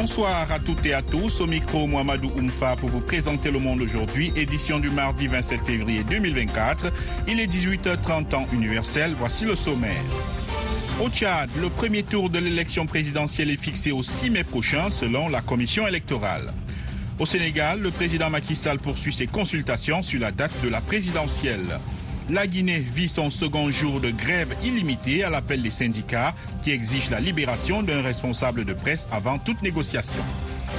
Bonsoir à toutes et à tous. Au micro, Mohamedou Oumfa pour vous présenter le monde aujourd'hui, édition du mardi 27 février 2024. Il est 18h30 en universel. Voici le sommaire. Au Tchad, le premier tour de l'élection présidentielle est fixé au 6 mai prochain selon la commission électorale. Au Sénégal, le président Macky Sall poursuit ses consultations sur la date de la présidentielle. La Guinée vit son second jour de grève illimitée à l'appel des syndicats qui exigent la libération d'un responsable de presse avant toute négociation.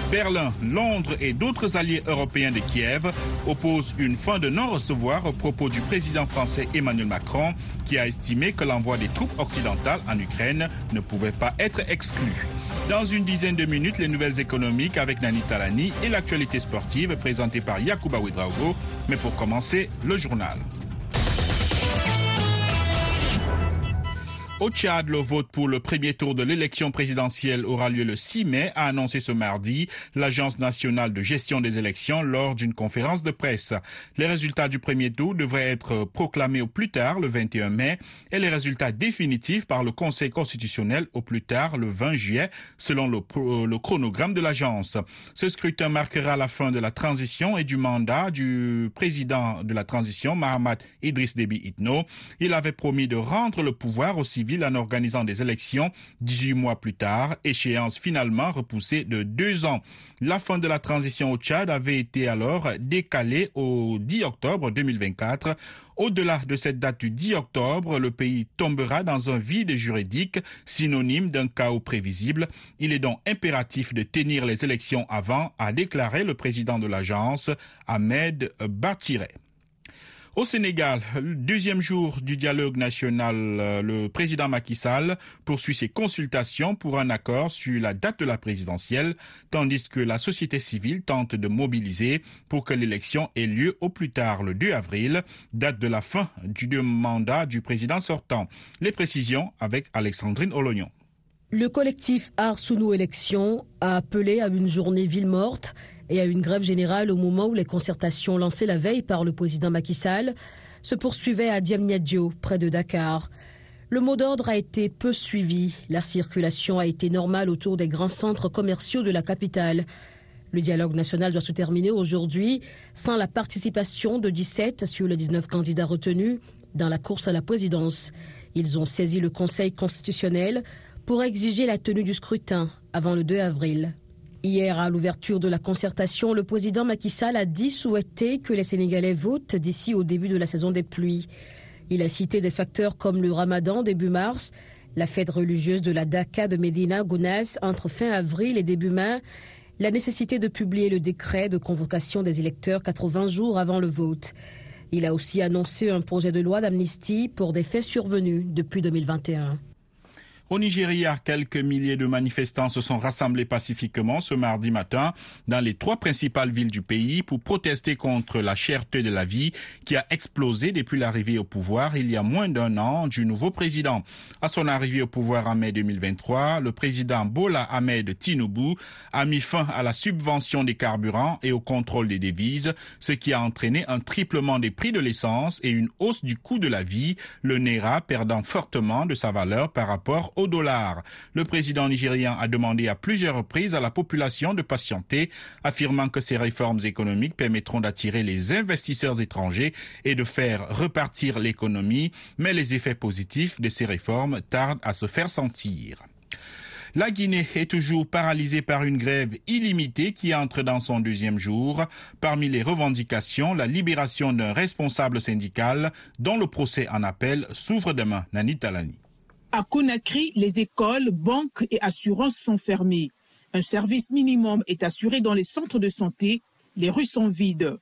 Berlin, Londres et d'autres alliés européens de Kiev opposent une fin de non-recevoir au propos du président français Emmanuel Macron qui a estimé que l'envoi des troupes occidentales en Ukraine ne pouvait pas être exclu. Dans une dizaine de minutes, les nouvelles économiques avec Nani Talani et l'actualité sportive présentée par Yacouba Ouedraogo. Mais pour commencer, le journal. Au Tchad, le vote pour le premier tour de l'élection présidentielle aura lieu le 6 mai, a annoncé ce mardi l'Agence nationale de gestion des élections lors d'une conférence de presse. Les résultats du premier tour devraient être proclamés au plus tard le 21 mai et les résultats définitifs par le Conseil constitutionnel au plus tard le 20 juillet, selon le, le chronogramme de l'agence. Ce scrutin marquera la fin de la transition et du mandat du président de la transition, Mahamat Idriss Déby Itno. Il avait promis de rendre le pouvoir aux civils en organisant des élections 18 mois plus tard, échéance finalement repoussée de deux ans. La fin de la transition au Tchad avait été alors décalée au 10 octobre 2024. Au-delà de cette date du 10 octobre, le pays tombera dans un vide juridique synonyme d'un chaos prévisible. Il est donc impératif de tenir les élections avant, a déclaré le président de l'agence, Ahmed Batire. Au Sénégal, deuxième jour du dialogue national, le président Macky Sall poursuit ses consultations pour un accord sur la date de la présidentielle, tandis que la société civile tente de mobiliser pour que l'élection ait lieu au plus tard le 2 avril, date de la fin du mandat du président sortant. Les précisions avec Alexandrine Olognon. Le collectif Art Sounou Élections a appelé à une journée ville morte et à une grève générale au moment où les concertations lancées la veille par le président Macky Sall se poursuivaient à Diamniadio, près de Dakar. Le mot d'ordre a été peu suivi. La circulation a été normale autour des grands centres commerciaux de la capitale. Le dialogue national doit se terminer aujourd'hui sans la participation de 17 sur les 19 candidats retenus dans la course à la présidence. Ils ont saisi le Conseil constitutionnel pour exiger la tenue du scrutin avant le 2 avril. Hier, à l'ouverture de la concertation, le président Macky Sall a dit souhaiter que les Sénégalais votent d'ici au début de la saison des pluies. Il a cité des facteurs comme le ramadan début mars, la fête religieuse de la Daka de Medina Gounas entre fin avril et début mai, la nécessité de publier le décret de convocation des électeurs 80 jours avant le vote. Il a aussi annoncé un projet de loi d'amnistie pour des faits survenus depuis 2021. Au Nigeria, quelques milliers de manifestants se sont rassemblés pacifiquement ce mardi matin dans les trois principales villes du pays pour protester contre la cherté de la vie qui a explosé depuis l'arrivée au pouvoir il y a moins d'un an du nouveau président. À son arrivée au pouvoir en mai 2023, le président Bola Ahmed Tinubu a mis fin à la subvention des carburants et au contrôle des devises, ce qui a entraîné un triplement des prix de l'essence et une hausse du coût de la vie, le Naira perdant fortement de sa valeur par rapport dollar. Le président nigérien a demandé à plusieurs reprises à la population de patienter, affirmant que ces réformes économiques permettront d'attirer les investisseurs étrangers et de faire repartir l'économie, mais les effets positifs de ces réformes tardent à se faire sentir. La Guinée est toujours paralysée par une grève illimitée qui entre dans son deuxième jour. Parmi les revendications, la libération d'un responsable syndical dont le procès en appel s'ouvre demain. Nani Talani. À Conakry, les écoles, banques et assurances sont fermées. Un service minimum est assuré dans les centres de santé. Les rues sont vides.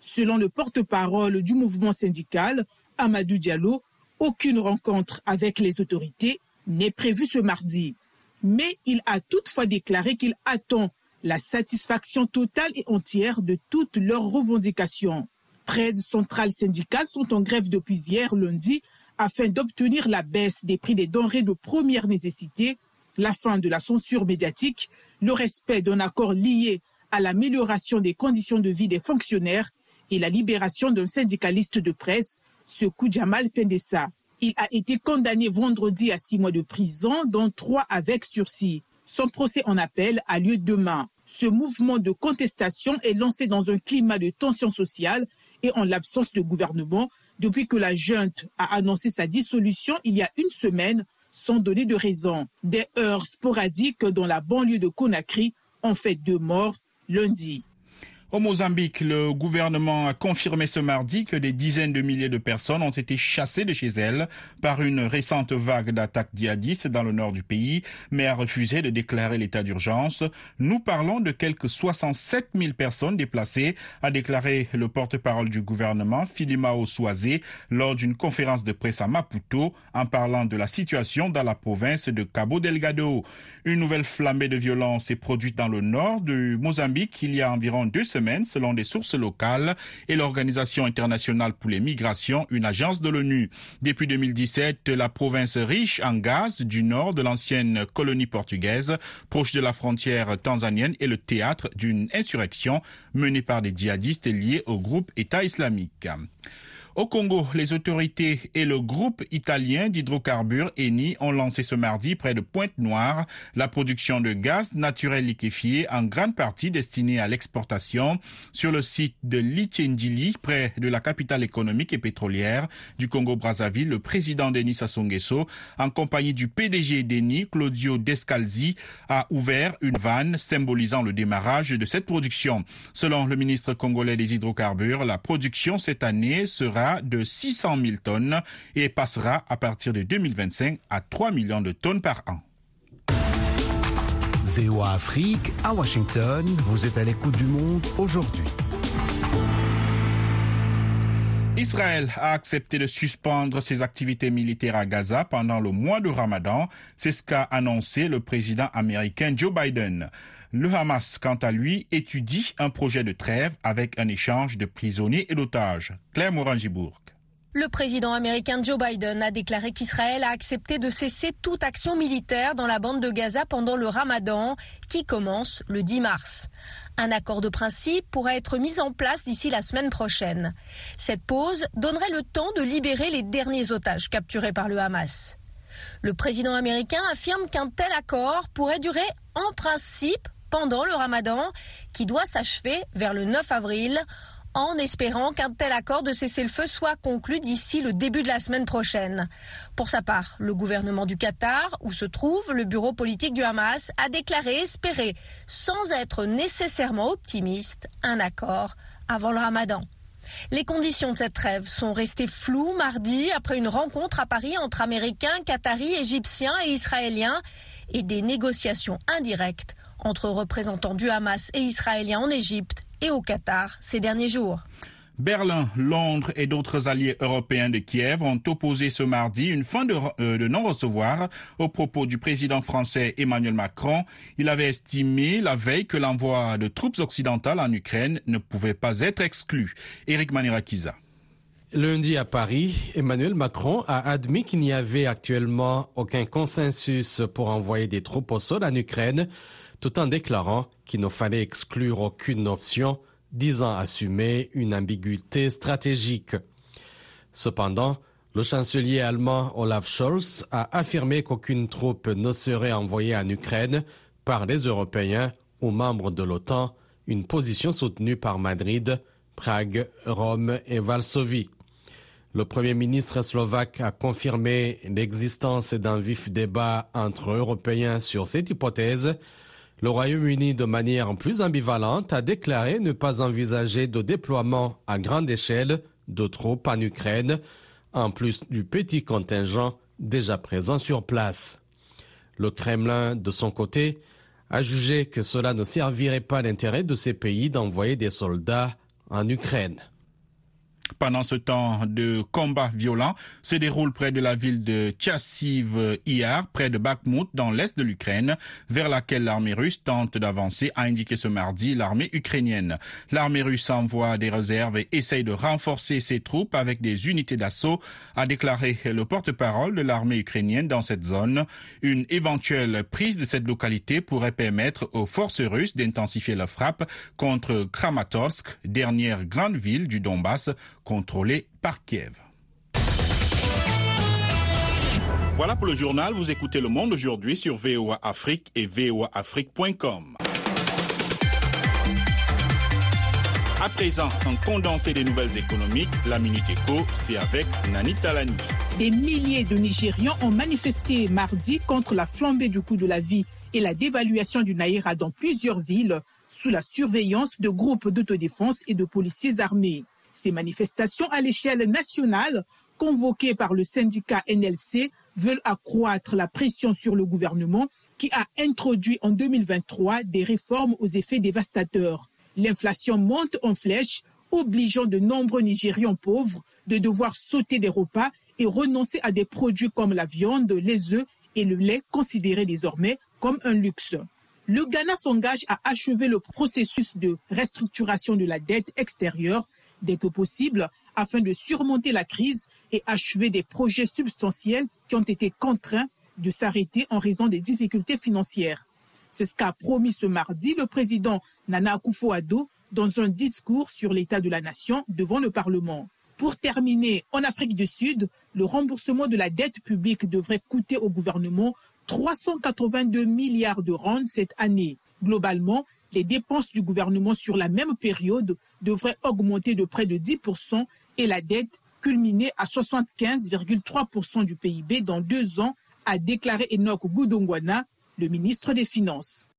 Selon le porte-parole du mouvement syndical, Amadou Diallo, aucune rencontre avec les autorités n'est prévue ce mardi. Mais il a toutefois déclaré qu'il attend la satisfaction totale et entière de toutes leurs revendications. 13 centrales syndicales sont en grève depuis hier lundi afin d'obtenir la baisse des prix des denrées de première nécessité, la fin de la censure médiatique, le respect d'un accord lié à l'amélioration des conditions de vie des fonctionnaires et la libération d'un syndicaliste de presse, Sekou Jamal Pendessa. Il a été condamné vendredi à six mois de prison, dont trois avec sursis. Son procès en appel a lieu demain. Ce mouvement de contestation est lancé dans un climat de tension sociale et en l'absence de gouvernement depuis que la junte a annoncé sa dissolution il y a une semaine sans donner de raison. Des heurts sporadiques dans la banlieue de Conakry ont fait deux morts lundi. Au Mozambique, le gouvernement a confirmé ce mardi que des dizaines de milliers de personnes ont été chassées de chez elles par une récente vague d'attaques djihadistes dans le nord du pays, mais a refusé de déclarer l'état d'urgence. Nous parlons de quelques 67 000 personnes déplacées, a déclaré le porte-parole du gouvernement, Filimao Souazé, lors d'une conférence de presse à Maputo, en parlant de la situation dans la province de Cabo Delgado. Une nouvelle flambée de violence est produite dans le nord du Mozambique il y a environ deux semaines selon des sources locales et l'Organisation internationale pour les migrations, une agence de l'ONU. Depuis 2017, la province riche en gaz du nord de l'ancienne colonie portugaise, proche de la frontière tanzanienne, est le théâtre d'une insurrection menée par des djihadistes liés au groupe État islamique. Au Congo, les autorités et le groupe italien d'hydrocarbures Eni ont lancé ce mardi près de Pointe-Noire la production de gaz naturel liquéfié en grande partie destiné à l'exportation sur le site de Litiendili près de la capitale économique et pétrolière du Congo-Brazzaville. Le président Denis Sassou Nguesso, en compagnie du PDG d'Eni, Claudio Descalzi, a ouvert une vanne symbolisant le démarrage de cette production. Selon le ministre congolais des hydrocarbures, la production cette année sera de 600 000 tonnes et passera à partir de 2025 à 3 millions de tonnes par an. VOA Afrique à Washington, vous êtes à l'écoute du monde aujourd'hui. Israël a accepté de suspendre ses activités militaires à Gaza pendant le mois de Ramadan. C'est ce qu'a annoncé le président américain Joe Biden. Le Hamas, quant à lui, étudie un projet de trêve avec un échange de prisonniers et d'otages. Claire Morangibourg. Le président américain Joe Biden a déclaré qu'Israël a accepté de cesser toute action militaire dans la bande de Gaza pendant le ramadan qui commence le 10 mars. Un accord de principe pourrait être mis en place d'ici la semaine prochaine. Cette pause donnerait le temps de libérer les derniers otages capturés par le Hamas. Le président américain affirme qu'un tel accord pourrait durer en principe pendant le ramadan qui doit s'achever vers le 9 avril en espérant qu'un tel accord de cessez-le-feu soit conclu d'ici le début de la semaine prochaine. Pour sa part, le gouvernement du Qatar, où se trouve le bureau politique du Hamas, a déclaré espérer, sans être nécessairement optimiste, un accord avant le ramadan. Les conditions de cette trêve sont restées floues mardi après une rencontre à Paris entre Américains, Qataris, Égyptiens et Israéliens et des négociations indirectes entre représentants du Hamas et Israéliens en Égypte et au Qatar ces derniers jours. Berlin, Londres et d'autres alliés européens de Kiev ont opposé ce mardi une fin de, euh, de non-recevoir au propos du président français Emmanuel Macron. Il avait estimé la veille que l'envoi de troupes occidentales en Ukraine ne pouvait pas être exclu. Eric Manirakiza. Lundi à Paris, Emmanuel Macron a admis qu'il n'y avait actuellement aucun consensus pour envoyer des troupes au sol en Ukraine tout en déclarant qu'il ne fallait exclure aucune option, disant assumer une ambiguïté stratégique. Cependant, le chancelier allemand Olaf Scholz a affirmé qu'aucune troupe ne serait envoyée en Ukraine par les Européens ou membres de l'OTAN, une position soutenue par Madrid, Prague, Rome et Varsovie. Le Premier ministre slovaque a confirmé l'existence d'un vif débat entre Européens sur cette hypothèse, le Royaume-Uni, de manière plus ambivalente, a déclaré ne pas envisager de déploiement à grande échelle de troupes en Ukraine, en plus du petit contingent déjà présent sur place. Le Kremlin, de son côté, a jugé que cela ne servirait pas l'intérêt de ces pays d'envoyer des soldats en Ukraine pendant ce temps de combat violent se déroule près de la ville de Tchassiv Iar, près de Bakhmut, dans l'est de l'Ukraine, vers laquelle l'armée russe tente d'avancer, a indiqué ce mardi l'armée ukrainienne. L'armée russe envoie des réserves et essaye de renforcer ses troupes avec des unités d'assaut, a déclaré le porte-parole de l'armée ukrainienne dans cette zone. Une éventuelle prise de cette localité pourrait permettre aux forces russes d'intensifier la frappe contre Kramatorsk, dernière grande ville du Donbass, contrôlé par Kiev. Voilà pour le journal. Vous écoutez Le Monde aujourd'hui sur VOA Afrique et voaafrique.com. À présent, un condensé des nouvelles économiques, la Minute Éco, c'est avec Nani Talani. Des milliers de Nigérians ont manifesté mardi contre la flambée du coût de la vie et la dévaluation du Naira dans plusieurs villes sous la surveillance de groupes d'autodéfense et de policiers armés. Ces manifestations à l'échelle nationale, convoquées par le syndicat NLC, veulent accroître la pression sur le gouvernement qui a introduit en 2023 des réformes aux effets dévastateurs. L'inflation monte en flèche, obligeant de nombreux Nigérians pauvres de devoir sauter des repas et renoncer à des produits comme la viande, les œufs et le lait considérés désormais comme un luxe. Le Ghana s'engage à achever le processus de restructuration de la dette extérieure dès que possible afin de surmonter la crise et achever des projets substantiels qui ont été contraints de s'arrêter en raison des difficultés financières. C'est ce qu'a promis ce mardi le président Nana Akufo-Addo dans un discours sur l'état de la nation devant le Parlement. Pour terminer, en Afrique du Sud, le remboursement de la dette publique devrait coûter au gouvernement 382 milliards de rands cette année. Globalement, les dépenses du gouvernement sur la même période devraient augmenter de près de 10% et la dette culminer à 75,3% du PIB dans deux ans, a déclaré Enoch Goudongwana, le ministre des Finances.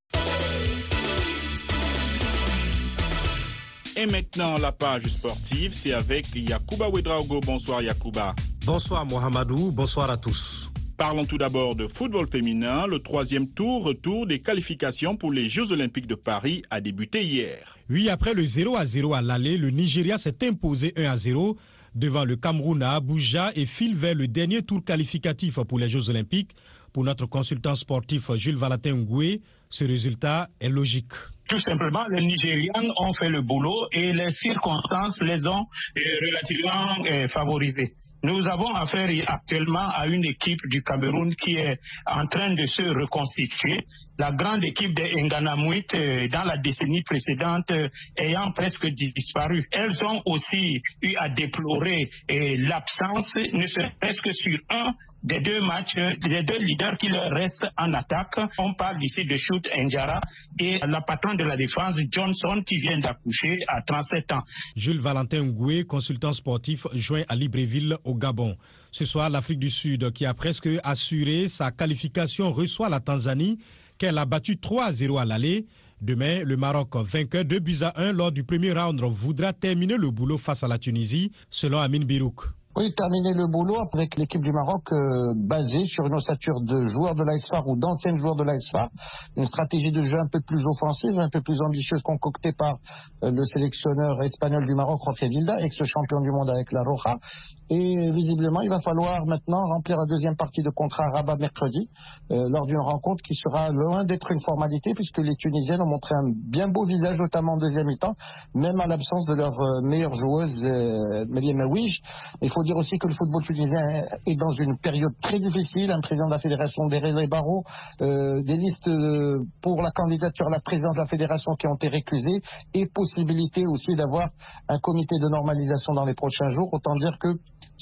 Et maintenant, la page sportive, c'est avec Yakuba Ouedraogo. Bonsoir Yakuba. Bonsoir Mohamedou, bonsoir à tous. Parlons tout d'abord de football féminin. Le troisième tour, retour des qualifications pour les Jeux Olympiques de Paris a débuté hier. Oui, après le 0 à 0 à l'aller, le Nigeria s'est imposé 1 à 0 devant le Cameroun à Abuja et file vers le dernier tour qualificatif pour les Jeux Olympiques. Pour notre consultant sportif Jules Valentin Ngoué, ce résultat est logique. Tout simplement, les Nigérians ont fait le boulot et les circonstances les ont relativement favorisés. Nous avons affaire actuellement à une équipe du Cameroun qui est en train de se reconstituer. La grande équipe des Nganamouit dans la décennie précédente ayant presque disparu. Elles ont aussi eu à déplorer l'absence, ne serait-ce que sur un des deux matchs, des deux leaders qui leur restent en attaque. On parle ici de Shoot Njara et la patronne de la défense, Johnson, qui vient d'accoucher à 37 ans. Jules Valentin Ngoué, consultant sportif, joint à Libreville au Gabon. Ce soir, l'Afrique du Sud, qui a presque assuré sa qualification, reçoit la Tanzanie, qu'elle a battu 3 à 0 à l'aller. Demain, le Maroc, vainqueur de buts à 1 lors du premier round, voudra terminer le boulot face à la Tunisie, selon Amin Birouk. Oui, terminer le boulot avec l'équipe du Maroc euh, basée sur une ossature de joueurs de l'ASFAR ou d'anciens joueurs de l'ASFAR. Une stratégie de jeu un peu plus offensive, un peu plus ambitieuse concoctée par euh, le sélectionneur espagnol du Maroc, Jorge Vilda, ex-champion du monde avec la Roja. Et visiblement, il va falloir maintenant remplir la deuxième partie de contrat à Rabat mercredi euh, lors d'une rencontre qui sera loin d'être une formalité puisque les Tunisiennes ont montré un bien beau visage, notamment en deuxième mi-temps, même à l'absence de leur meilleure joueuse, euh, Mélième Il faut dire aussi que le football tunisien est dans une période très difficile. Un président de la fédération, Derrel Barreau, euh, des listes pour la candidature à la présidence de la fédération qui ont été récusées et possibilité aussi d'avoir un comité de normalisation dans les prochains jours. Autant dire que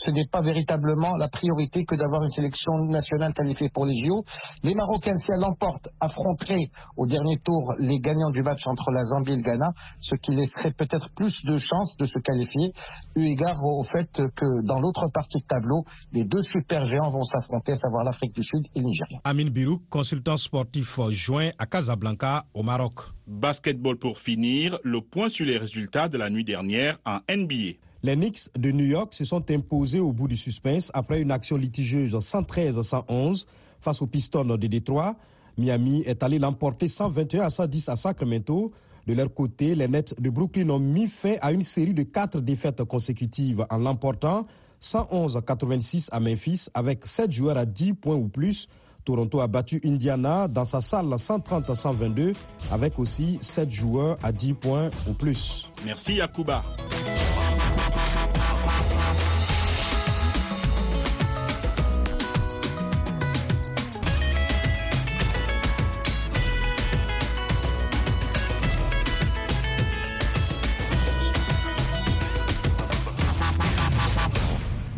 ce n'est pas véritablement la priorité que d'avoir une sélection nationale qualifiée pour les JO. Les Marocains, si elles l'emportent, affronteraient au dernier tour les gagnants du match entre la Zambie et le Ghana, ce qui laisserait peut-être plus de chances de se qualifier, eu égard au fait que dans l'autre partie de tableau, les deux super géants vont s'affronter, à savoir l'Afrique du Sud et le Nigeria. Amin Birouk, consultant sportif joint à Casablanca, au Maroc. Basketball pour finir, le point sur les résultats de la nuit dernière en NBA. Les Knicks de New York se sont imposés au bout du suspense après une action litigieuse 113-111 face aux Pistons de Détroit. Miami est allé l'emporter 121 à 110 à Sacramento. De leur côté, les Nets de Brooklyn ont mis fin à une série de quatre défaites consécutives en l'emportant 111-86 à Memphis avec 7 joueurs à 10 points ou plus. Toronto a battu Indiana dans sa salle 130-122 avec aussi 7 joueurs à 10 points ou plus. Merci Yakuba.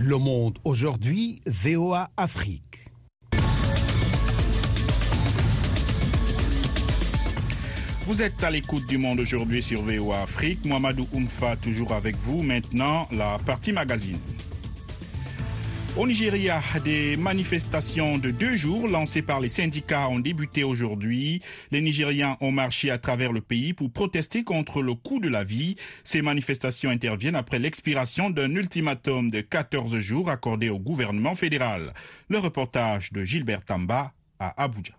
Le Monde aujourd'hui, VOA Afrique. Vous êtes à l'écoute du monde aujourd'hui sur VOA Afrique. Mohamedou Oumfa toujours avec vous. Maintenant, la partie magazine. Au Nigeria, des manifestations de deux jours lancées par les syndicats ont débuté aujourd'hui. Les Nigériens ont marché à travers le pays pour protester contre le coût de la vie. Ces manifestations interviennent après l'expiration d'un ultimatum de 14 jours accordé au gouvernement fédéral. Le reportage de Gilbert Tamba à Abuja.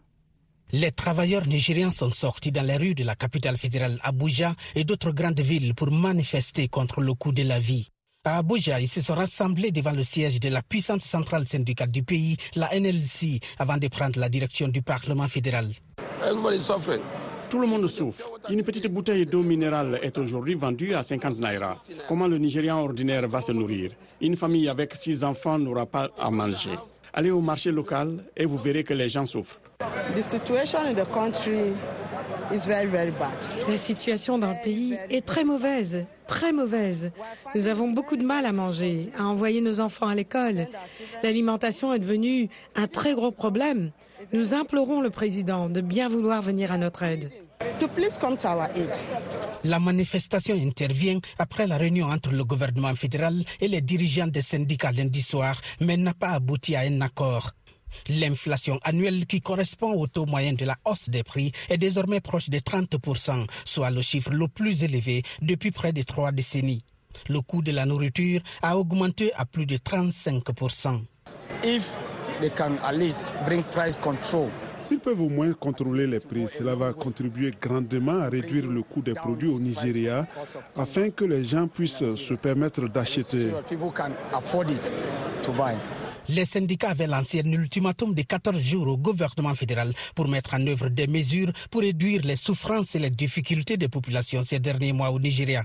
Les travailleurs nigériens sont sortis dans les rues de la capitale fédérale Abuja et d'autres grandes villes pour manifester contre le coût de la vie. À Abuja, ils se sont rassemblés devant le siège de la puissante centrale syndicale du pays, la NLC, avant de prendre la direction du Parlement fédéral. Tout le monde souffre. Une petite bouteille d'eau minérale est aujourd'hui vendue à 50 naira. Comment le Nigérian ordinaire va se nourrir? Une famille avec six enfants n'aura pas à manger. Allez au marché local et vous verrez que les gens souffrent. The situation in the country La situation dans le pays est très mauvaise, très mauvaise. Nous avons beaucoup de mal à manger, à envoyer nos enfants à l'école. L'alimentation est devenue un très gros problème. Nous implorons le président de bien vouloir venir à notre aide. To please come to our aid. La manifestation intervient après la réunion entre le gouvernement fédéral et les dirigeants des syndicats lundi soir, mais n'a pas abouti à un accord. L'inflation annuelle qui correspond au taux moyen de la hausse des prix est désormais proche de 30%, soit le chiffre le plus élevé depuis près de trois décennies. Le coût de la nourriture a augmenté à plus de 35%. If they can at least bring price control S'ils peuvent au moins contrôler les prix, cela va contribuer grandement à réduire le coût des produits au Nigeria afin que les gens puissent se permettre d'acheter. Les syndicats avaient lancé un ultimatum de 14 jours au gouvernement fédéral pour mettre en œuvre des mesures pour réduire les souffrances et les difficultés des populations ces derniers mois au Nigeria.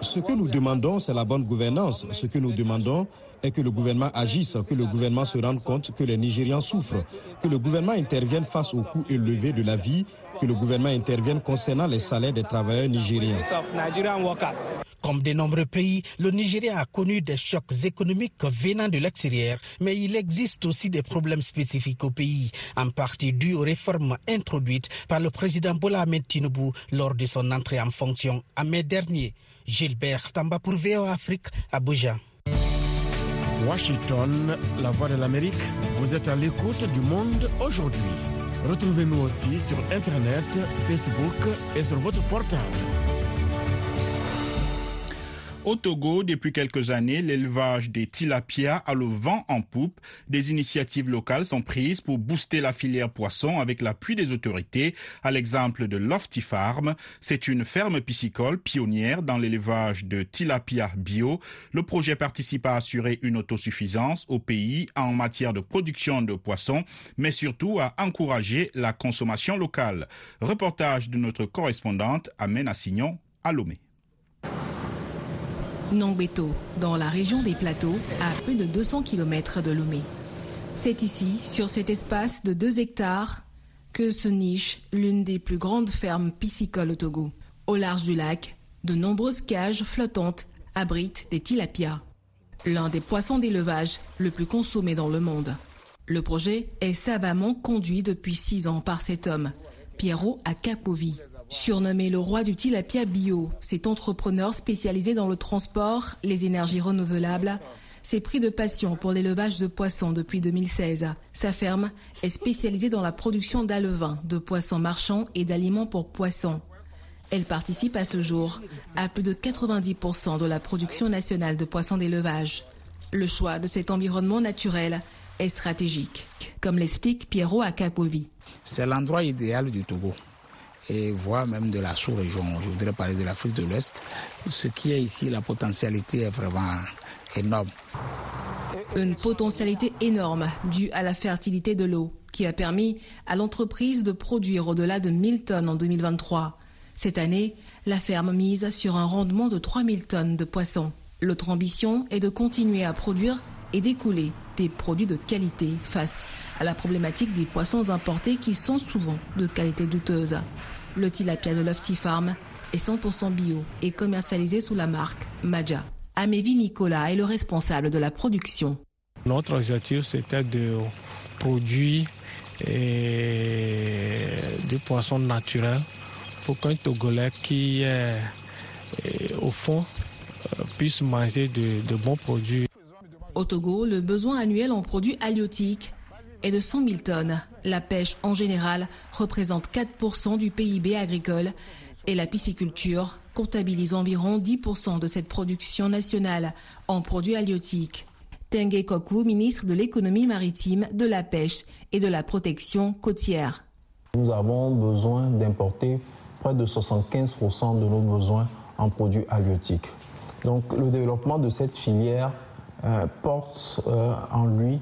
Ce que nous demandons, c'est la bonne gouvernance. Ce que nous demandons est que le gouvernement agisse, que le gouvernement se rende compte que les Nigérians souffrent, que le gouvernement intervienne face au coût élevé de la vie, que le gouvernement intervienne concernant les salaires des travailleurs nigériens. Comme de nombreux pays, le Nigeria a connu des chocs économiques venant de l'extérieur, mais il existe aussi des problèmes spécifiques au pays, en partie dus aux réformes introduites par le président Bola Ahmed Tinubu lors de son entrée en fonction en mai dernier. Gilbert Tamba pour VO Afrique, Abuja. Washington, la voix de l'Amérique, vous êtes à l'écoute du monde aujourd'hui. Retrouvez-nous aussi sur Internet, Facebook et sur votre portable. Au Togo, depuis quelques années, l'élevage des tilapia a le vent en poupe. Des initiatives locales sont prises pour booster la filière poisson avec l'appui des autorités, à l'exemple de Lofty Farm. C'est une ferme piscicole pionnière dans l'élevage de tilapia bio. Le projet participe à assurer une autosuffisance au pays en matière de production de poissons, mais surtout à encourager la consommation locale. Reportage de notre correspondante Amen Assignon à Lomé. Nongbeto, dans la région des plateaux, à peu de 200 km de Lomé. C'est ici, sur cet espace de 2 hectares, que se niche l'une des plus grandes fermes piscicoles au Togo. Au large du lac, de nombreuses cages flottantes abritent des tilapias, l'un des poissons d'élevage le plus consommé dans le monde. Le projet est savamment conduit depuis six ans par cet homme, Piero Akapovi. Surnommé le roi du tilapia bio, cet entrepreneur spécialisé dans le transport, les énergies renouvelables, s'est pris de passion pour l'élevage de poissons depuis 2016. Sa ferme est spécialisée dans la production d'alevins, de poissons marchands et d'aliments pour poissons. Elle participe à ce jour à plus de 90% de la production nationale de poissons d'élevage. Le choix de cet environnement naturel est stratégique, comme l'explique Piero Akapovi. C'est l'endroit idéal du Togo et voire même de la sous-région. Je voudrais parler de l'Afrique de l'Ouest. Ce qui est ici, la potentialité est vraiment énorme. Une potentialité énorme due à la fertilité de l'eau qui a permis à l'entreprise de produire au-delà de 1000 tonnes en 2023. Cette année, la ferme mise sur un rendement de 3000 tonnes de poissons. L'autre ambition est de continuer à produire et d'écouler des produits de qualité face à la problématique des poissons importés qui sont souvent de qualité douteuse. Le tilapia de Lofty Farm est 100% bio et commercialisé sous la marque Maja. Amévi Nicolas est le responsable de la production. Notre objectif, c'était de produire et du poisson naturel pour qu'un Togolais qui est au fond puisse manger de bons produits. Au Togo, le besoin annuel en produits halieutiques est de 100 000 tonnes. La pêche en général représente 4% du PIB agricole et la pisciculture comptabilise environ 10% de cette production nationale en produits halieutiques. Tengue Koku, ministre de l'économie maritime, de la pêche et de la protection côtière. Nous avons besoin d'importer près de 75% de nos besoins en produits halieutiques. Donc le développement de cette filière porte euh, en lui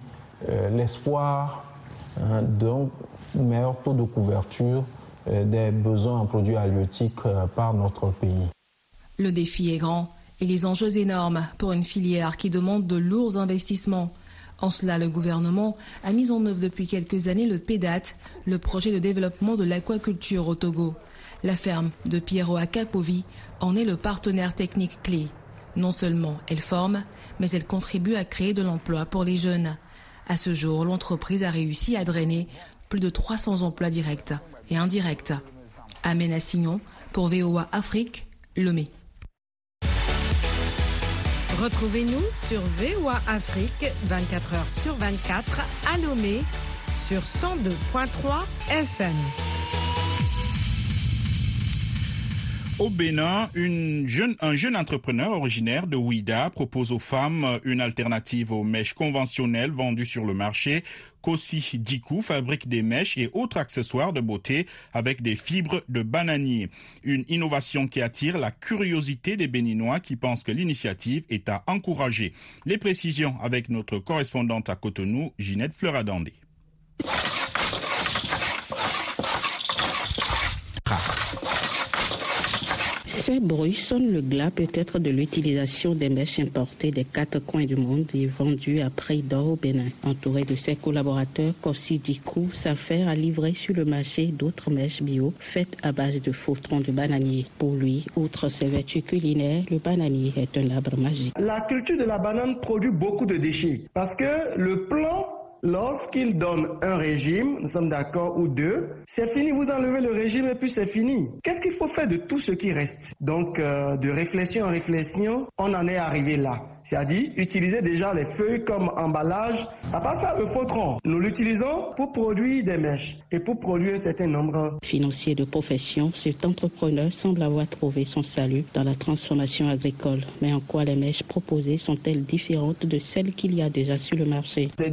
euh, l'espoir d'un meilleur taux de couverture des besoins en produits halieutiques par notre pays. Le défi est grand et les enjeux énormes pour une filière qui demande de lourds investissements. En cela, le gouvernement a mis en œuvre depuis quelques années le PEDAT, le projet de développement de l'aquaculture au Togo. La ferme de Piero Akapovi en est le partenaire technique clé. Non seulement elle forme, mais elle contribue à créer de l'emploi pour les jeunes. À ce jour, l'entreprise a réussi à drainer plus de 300 emplois directs et indirects. Amen Assignon pour VOA Afrique, Lomé. Retrouvez-nous sur VOA Afrique 24 h sur 24 à Lomé sur 102.3 FM. Au Bénin, jeune, un jeune entrepreneur originaire de Ouida propose aux femmes une alternative aux mèches conventionnelles vendues sur le marché. Kossi Dikou fabrique des mèches et autres accessoires de beauté avec des fibres de bananier. Une innovation qui attire la curiosité des Béninois qui pensent que l'initiative est à encourager. Les précisions avec notre correspondante à Cotonou, Ginette Fleuradandé. Ces le glas peut-être de l'utilisation des mèches importées des quatre coins du monde et vendues à prix d'or au Bénin. Entouré de ses collaborateurs, Kossi Dikou s'affaire à livrer sur le marché d'autres mèches bio faites à base de faux troncs de bananier. Pour lui, outre ses vertus culinaires, le bananier est un arbre magique. La culture de la banane produit beaucoup de déchets parce que le plan lorsqu'il donne un régime, nous sommes d'accord, ou deux, c'est fini, vous enlevez le régime et puis c'est fini. Qu'est-ce qu'il faut faire de tout ce qui reste? Donc, euh, de réflexion en réflexion, on en est arrivé là c'est-à-dire utiliser déjà les feuilles comme emballage. À part ça, le tronc, nous l'utilisons pour produire des mèches et pour produire un certain nombre. Financier de profession, cet entrepreneur semble avoir trouvé son salut dans la transformation agricole. Mais en quoi les mèches proposées sont-elles différentes de celles qu'il y a déjà sur le marché? C'est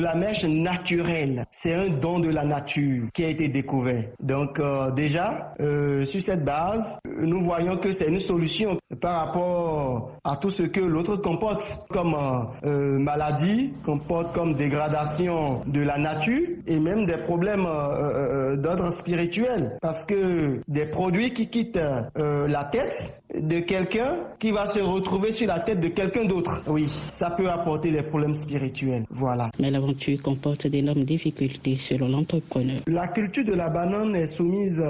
la mèche naturelle. C'est un don de la nature qui a été découvert. Donc euh, déjà, euh, sur cette base, nous voyons que c'est une solution par rapport à tout ce que l'autre comporte comme euh, maladie, comporte comme dégradation de la nature et même des problèmes euh, euh, d'ordre spirituel. Parce que des produits qui quittent la tête de quelqu'un qui va se retrouver sur la tête de quelqu'un d'autre. Oui, ça peut apporter des problèmes spirituels. Voilà. Mais l'aventure comporte d'énormes difficultés selon l'entrepreneur. La culture de la banane est soumise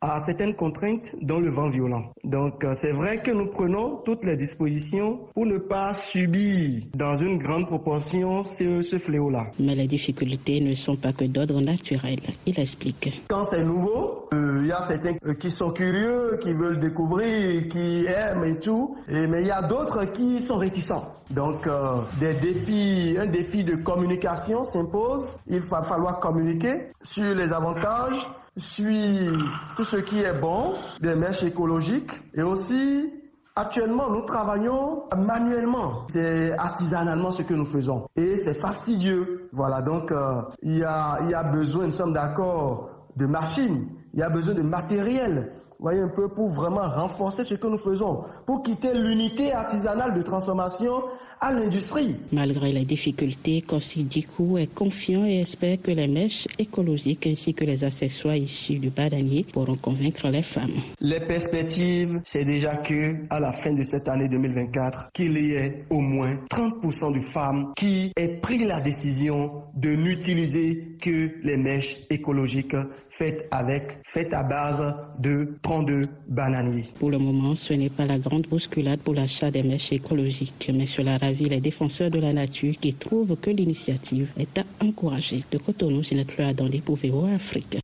à certaines contraintes dont le vent violent. Donc c'est vrai que nous prenons toutes les dispositions pour ne pas subir dans une grande proportion ce, ce fléau-là. Mais les difficultés ne sont pas que d'ordre naturel. Il explique. Quand c'est nouveau, euh, il y a certains qui sont curieux, qui veulent découvrir, qui aiment et tout, mais il y a d'autres qui sont réticents. Donc euh, des défis, un défi de communication s'impose. Il va falloir communiquer sur les avantages, sur tout ce qui est bon des mèches écologiques et aussi Actuellement, nous travaillons manuellement. C'est artisanalement ce que nous faisons. Et c'est fastidieux. Voilà, donc euh, y a, il y a besoin, nous sommes d'accord, de machines. Il y a besoin de matériel voyez un peu, pour vraiment renforcer ce que nous faisons, pour quitter l'unité artisanale de transformation à l'industrie. Malgré les difficultés, Kossi Dikou est confiant et espère que les mèches écologiques ainsi que les accessoires issus du bananier pourront convaincre les femmes. Les perspectives, c'est déjà que à la fin de cette année 2024, qu'il y ait au moins 30% de femmes qui aient pris la décision de n'utiliser que les mèches écologiques faites avec, faites à base de 32 bananiers. Pour le moment, ce n'est pas la grande bousculade pour l'achat des mèches écologiques, mais cela ravit les défenseurs de la nature qui trouvent que l'initiative est à encourager. De Cotonou, Ginette dans les Pouvéo Afrique.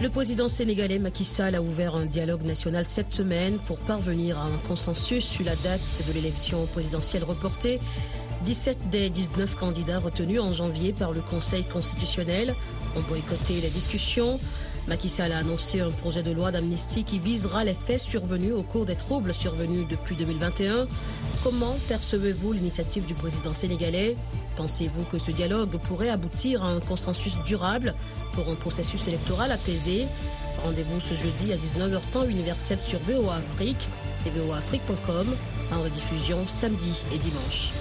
Le président sénégalais Macky Sall a ouvert un dialogue national cette semaine pour parvenir à un consensus sur la date de l'élection présidentielle reportée. 17 des 19 candidats retenus en janvier par le Conseil constitutionnel ont boycotté les discussions. Macky a annoncé un projet de loi d'amnistie qui visera les faits survenus au cours des troubles survenus depuis 2021. Comment percevez-vous l'initiative du président sénégalais? Pensez-vous que ce dialogue pourrait aboutir à un consensus durable pour un processus électoral apaisé? Rendez-vous ce jeudi à 19h temps universel sur VOA Afrique et voaafrique.com en rediffusion samedi et dimanche.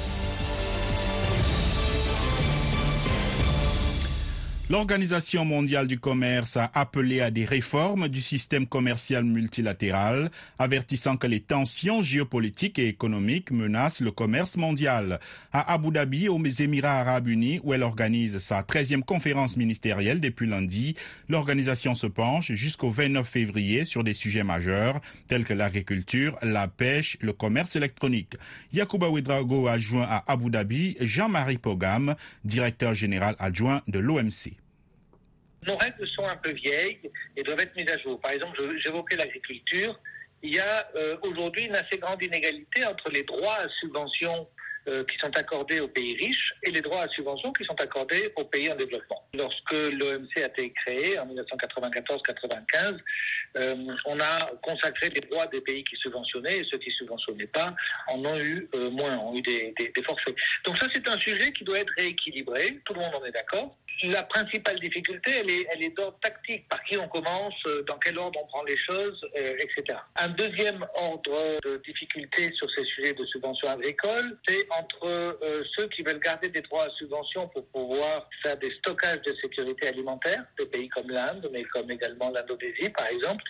L'Organisation mondiale du commerce a appelé à des réformes du système commercial multilatéral, avertissant que les tensions géopolitiques et économiques menacent le commerce mondial. À Abu Dhabi, aux Émirats arabes unis, où elle organise sa 13e conférence ministérielle depuis lundi, l'organisation se penche jusqu'au 29 février sur des sujets majeurs tels que l'agriculture, la pêche, le commerce électronique. Yacouba Ouedrago adjoint à Abu Dhabi, Jean-Marie Pogam, directeur général adjoint de l'OMC nos règles sont un peu vieilles et doivent être mises à jour. Par exemple, j'évoquais l'agriculture. Il y a euh, aujourd'hui une assez grande inégalité entre les droits à subvention euh, qui sont accordés aux pays riches et les droits à subvention qui sont accordés aux pays en développement. Lorsque l'OMC a été créé en 1994-95, euh, on a consacré les droits des pays qui subventionnaient et ceux qui subventionnaient pas en ont eu euh, moins, ont eu des, forfaits. Donc ça, c'est un sujet qui doit être rééquilibré. Tout le monde en est d'accord. La principale difficulté, elle est, elle est d'ordre tactique. Par qui on commence, dans quel ordre on prend les choses, etc. Un deuxième ordre de difficulté sur ces sujets de subvention agricole, c'est entre euh, ceux qui veulent garder des droits à subvention pour pouvoir faire des stockages de sécurité alimentaire, des pays comme l'Inde, mais comme également l'Indonésie, par exemple,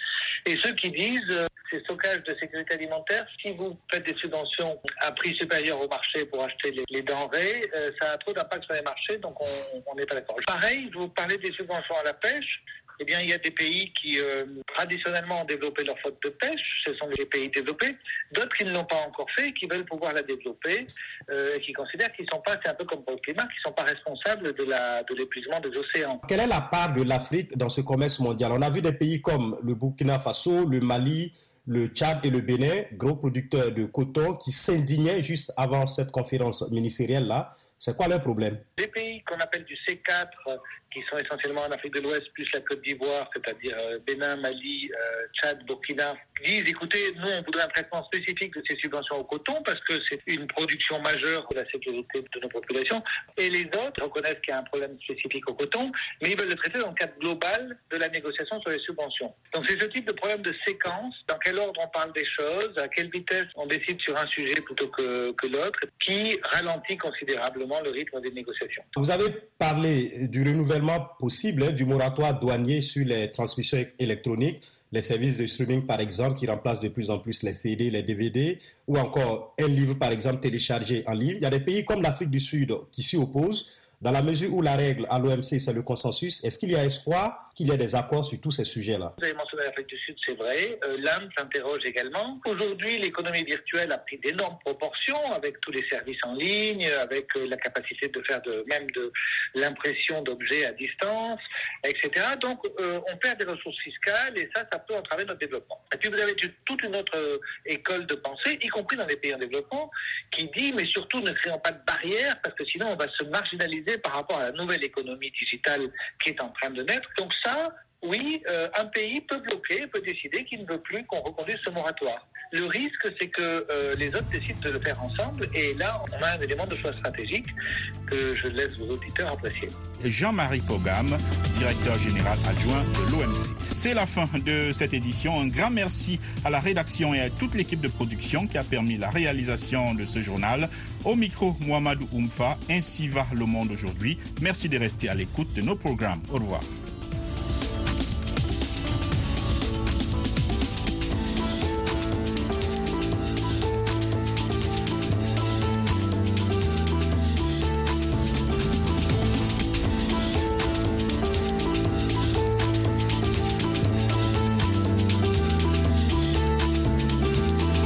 et ceux qui disent euh, ces stockages de sécurité alimentaire, si vous faites des subventions à prix supérieur au marché pour acheter les, denrées, euh, ça a trop d'impact sur les marchés, donc on n'est pas d'accord. Pareil, vous parlez des subventions à la pêche eh bien, il y a des pays qui euh, traditionnellement ont développé leur flotte de pêche, ce sont les pays développés, d'autres qui ne l'ont pas encore fait qui veulent pouvoir la développer, euh, et qui considèrent qu'ils sont pas, c'est un peu comme le climat, qu'ils sont pas responsables de l'épuisement des océans. Quelle est la part de l'Afrique dans ce commerce mondial? On a vu des pays comme le Burkina Faso, le Mali, le Tchad et le Bénin, gros producteurs de coton, qui s'indignaient juste avant cette conférence ministérielle là. C'est quoi leur problème? Les pays qu'on appelle du C4 qui sont essentiellement en Afrique de l'Ouest, plus la Côte d'Ivoire, c'est-à-dire euh, Bénin, Mali, euh, Tchad, Burkina, disent écoutez, nous, on voudrait un traitement spécifique de ces subventions au coton parce que c'est une production majeure pour la sécurité de nos populations. Et les autres reconnaissent qu'il y a un problème spécifique au coton, mais ils veulent le traiter dans le cadre global de la négociation sur les subventions. Donc c'est ce type de problème de séquence, dans quel ordre on parle des choses, à quelle vitesse on décide sur un sujet plutôt que, que l'autre, qui ralentit considérablement le rythme des négociations. Vous avez parlé du renouvellement possible hein, du moratoire douanier sur les transmissions électroniques, les services de streaming par exemple qui remplacent de plus en plus les CD, les DVD, ou encore un livre par exemple téléchargé en ligne. Il y a des pays comme l'Afrique du Sud qui s'y opposent. Dans la mesure où la règle à l'OMC, c'est le consensus, est-ce qu'il y a espoir qu'il y ait des accords sur tous ces sujets-là Vous avez mentionné l'Afrique du Sud, c'est vrai. Euh, L'Inde s'interroge également. Aujourd'hui, l'économie virtuelle a pris d'énormes proportions avec tous les services en ligne, avec euh, la capacité de faire même de l'impression d'objets à distance, etc. Donc, euh, on perd des ressources fiscales et ça, ça peut entraver notre développement. Et puis, vous avez toute une autre euh, école de pensée, y compris dans les pays en développement, qui dit, mais surtout, ne créons pas de barrières parce que sinon, on va se marginaliser par rapport à la nouvelle économie digitale qui est en train de naître. Ça, oui, euh, un pays peut bloquer, peut décider qu'il ne veut plus qu'on reconduise ce moratoire. Le risque, c'est que euh, les autres décident de le faire ensemble, et là, on a un élément de choix stratégique que je laisse vos auditeurs apprécier. Jean-Marie Pogam, directeur général adjoint de l'OMC. C'est la fin de cette édition. Un grand merci à la rédaction et à toute l'équipe de production qui a permis la réalisation de ce journal. Au micro, Mohamed Oumfa, ainsi va le monde aujourd'hui. Merci de rester à l'écoute de nos programmes. Au revoir.